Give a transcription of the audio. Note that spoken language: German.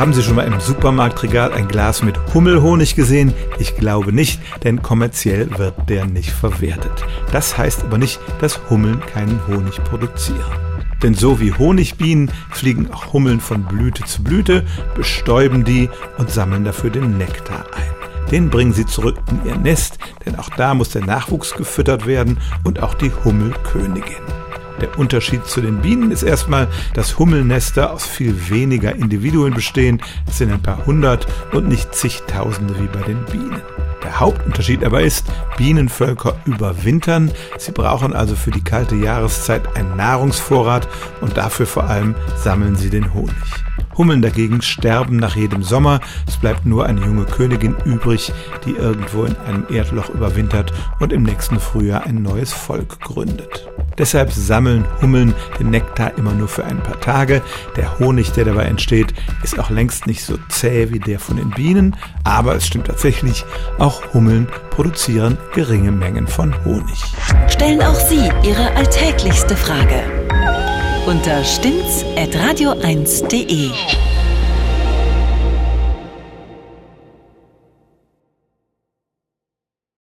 Haben Sie schon mal im Supermarktregal ein Glas mit Hummelhonig gesehen? Ich glaube nicht, denn kommerziell wird der nicht verwertet. Das heißt aber nicht, dass Hummeln keinen Honig produzieren. Denn so wie Honigbienen fliegen auch Hummeln von Blüte zu Blüte, bestäuben die und sammeln dafür den Nektar ein. Den bringen sie zurück in ihr Nest, denn auch da muss der Nachwuchs gefüttert werden und auch die Hummelkönigin. Der Unterschied zu den Bienen ist erstmal, dass Hummelnester aus viel weniger Individuen bestehen. Es sind ein paar hundert und nicht zigtausende wie bei den Bienen. Der Hauptunterschied aber ist, Bienenvölker überwintern. Sie brauchen also für die kalte Jahreszeit einen Nahrungsvorrat und dafür vor allem sammeln sie den Honig. Hummeln dagegen sterben nach jedem Sommer. Es bleibt nur eine junge Königin übrig, die irgendwo in einem Erdloch überwintert und im nächsten Frühjahr ein neues Volk gründet. Deshalb sammeln Hummeln den Nektar immer nur für ein paar Tage. Der Honig, der dabei entsteht, ist auch längst nicht so zäh wie der von den Bienen, aber es stimmt tatsächlich, auch Hummeln produzieren geringe Mengen von Honig. Stellen auch Sie Ihre alltäglichste Frage unter stimmtz.radio1.de.